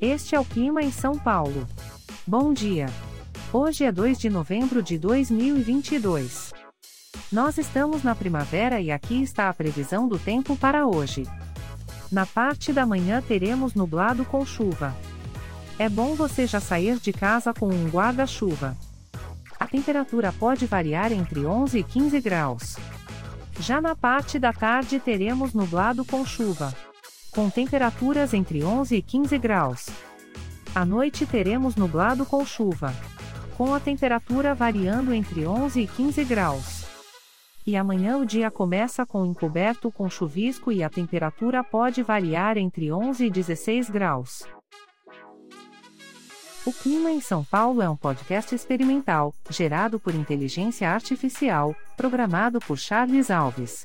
Este é o clima em São Paulo. Bom dia. Hoje é 2 de novembro de 2022. Nós estamos na primavera e aqui está a previsão do tempo para hoje. Na parte da manhã teremos nublado com chuva. É bom você já sair de casa com um guarda-chuva. A temperatura pode variar entre 11 e 15 graus. Já na parte da tarde teremos nublado com chuva. Com temperaturas entre 11 e 15 graus. À noite teremos nublado com chuva. Com a temperatura variando entre 11 e 15 graus. E amanhã o dia começa com encoberto com chuvisco e a temperatura pode variar entre 11 e 16 graus. O Clima em São Paulo é um podcast experimental, gerado por inteligência artificial, programado por Charles Alves.